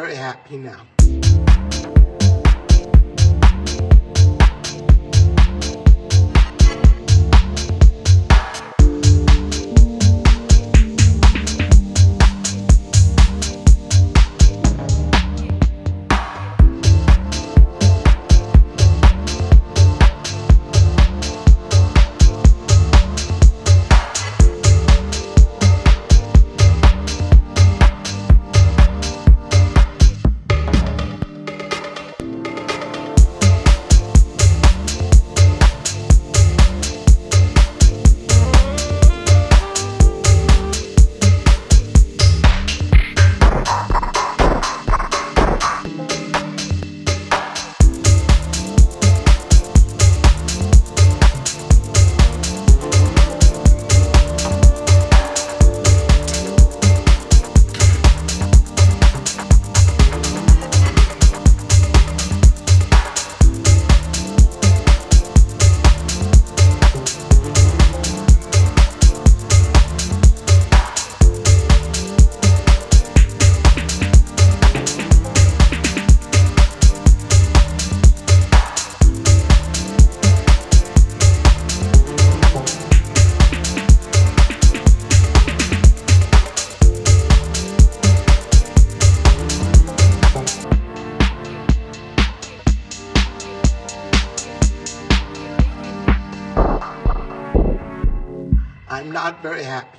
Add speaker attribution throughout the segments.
Speaker 1: very happy now.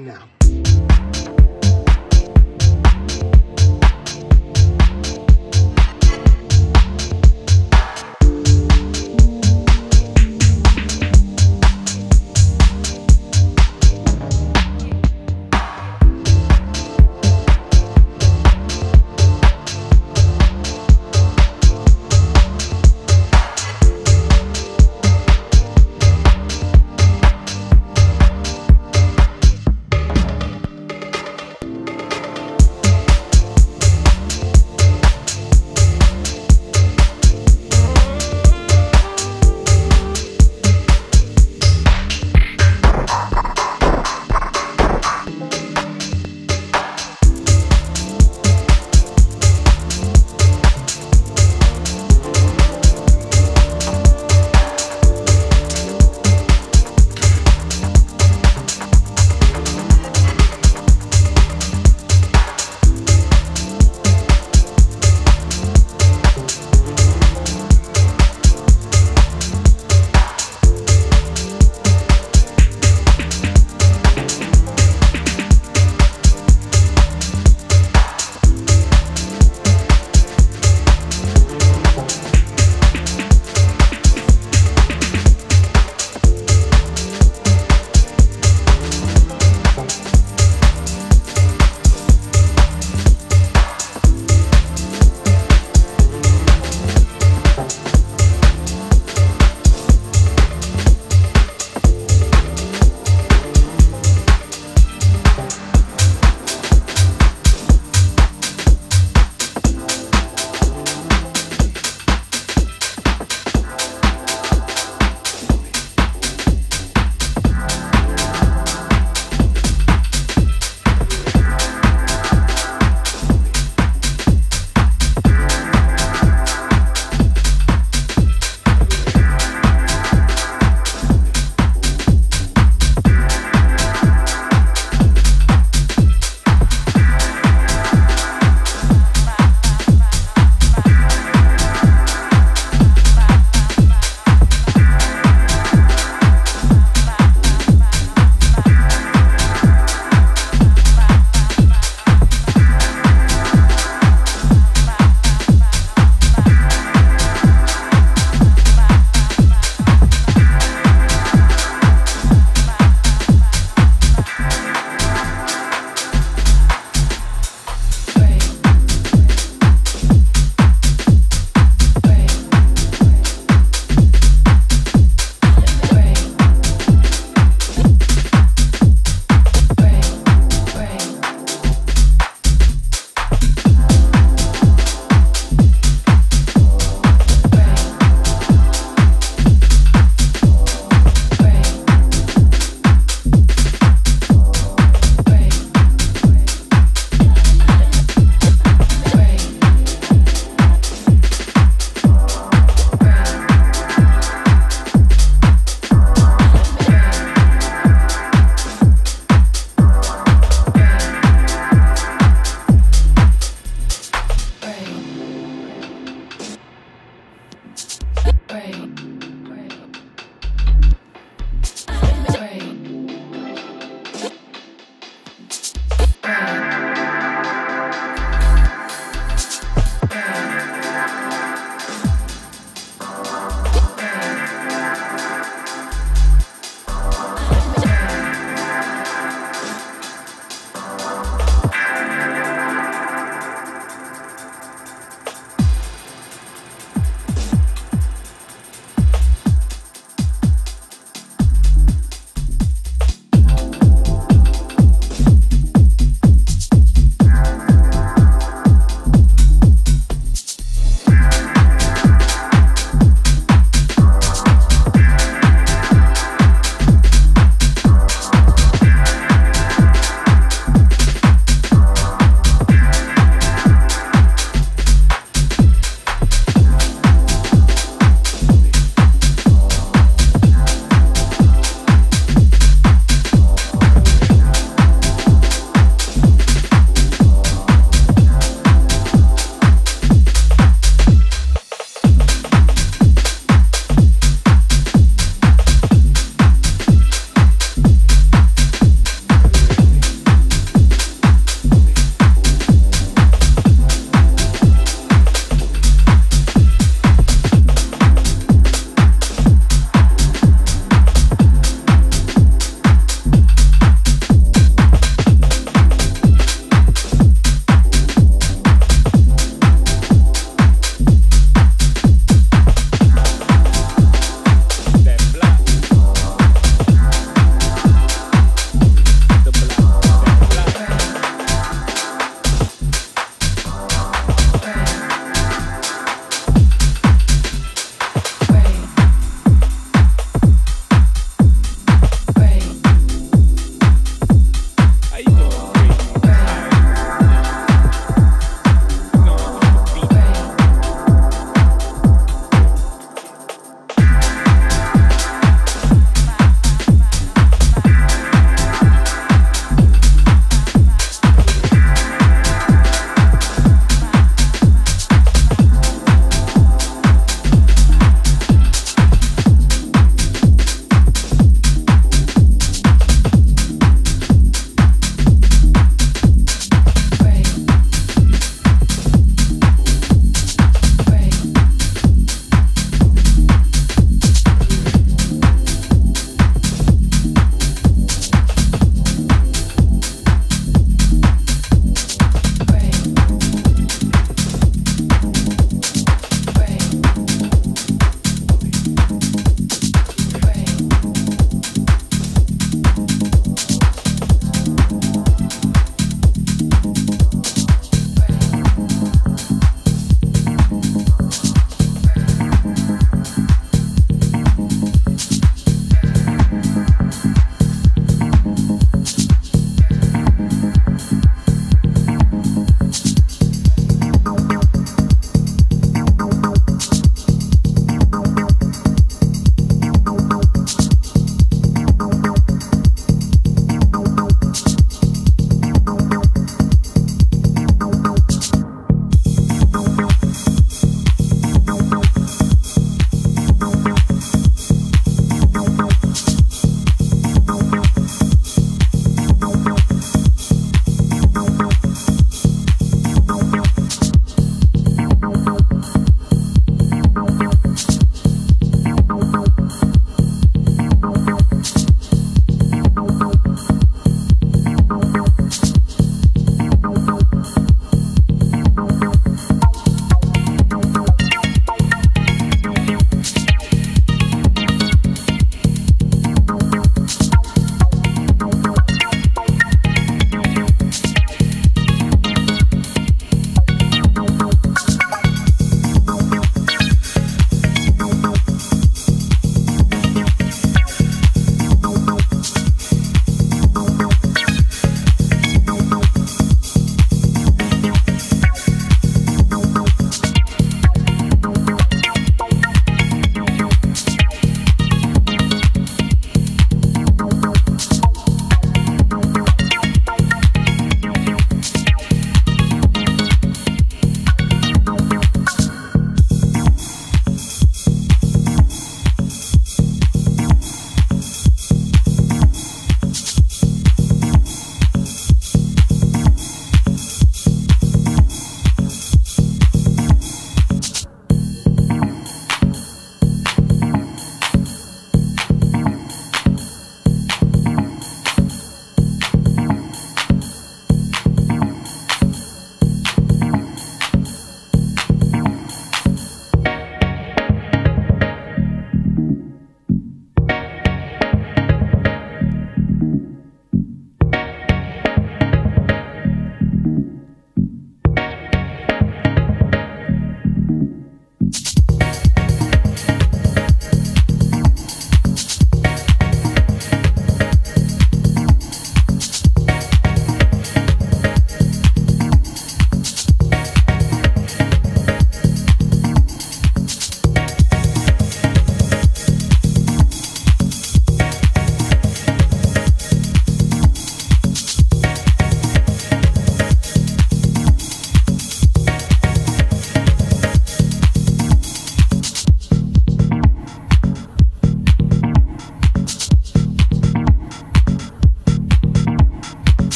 Speaker 2: now.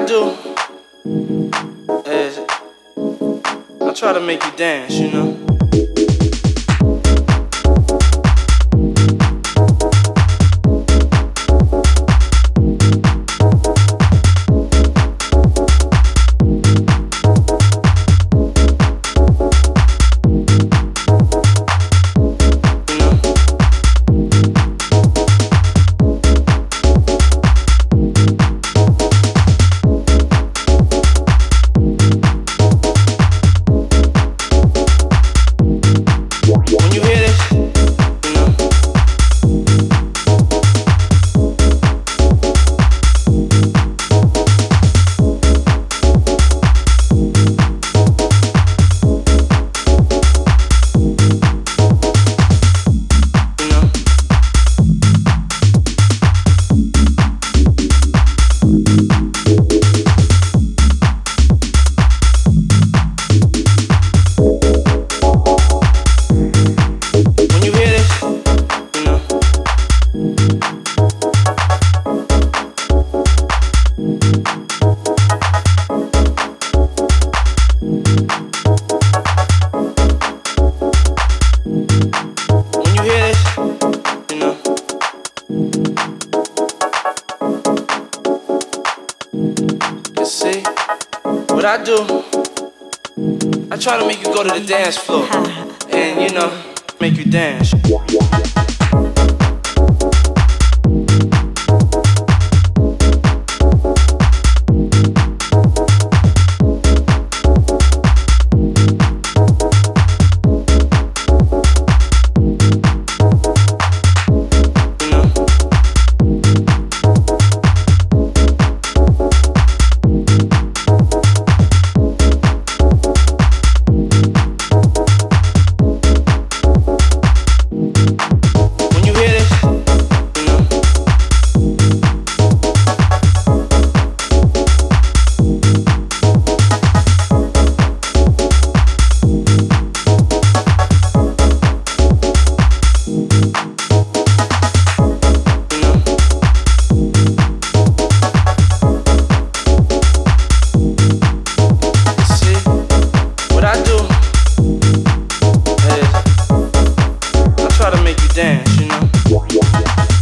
Speaker 2: I do is I try to make you dance, you know. Go to the dance floor and, you know, make you dance. Yeah, yeah, yeah.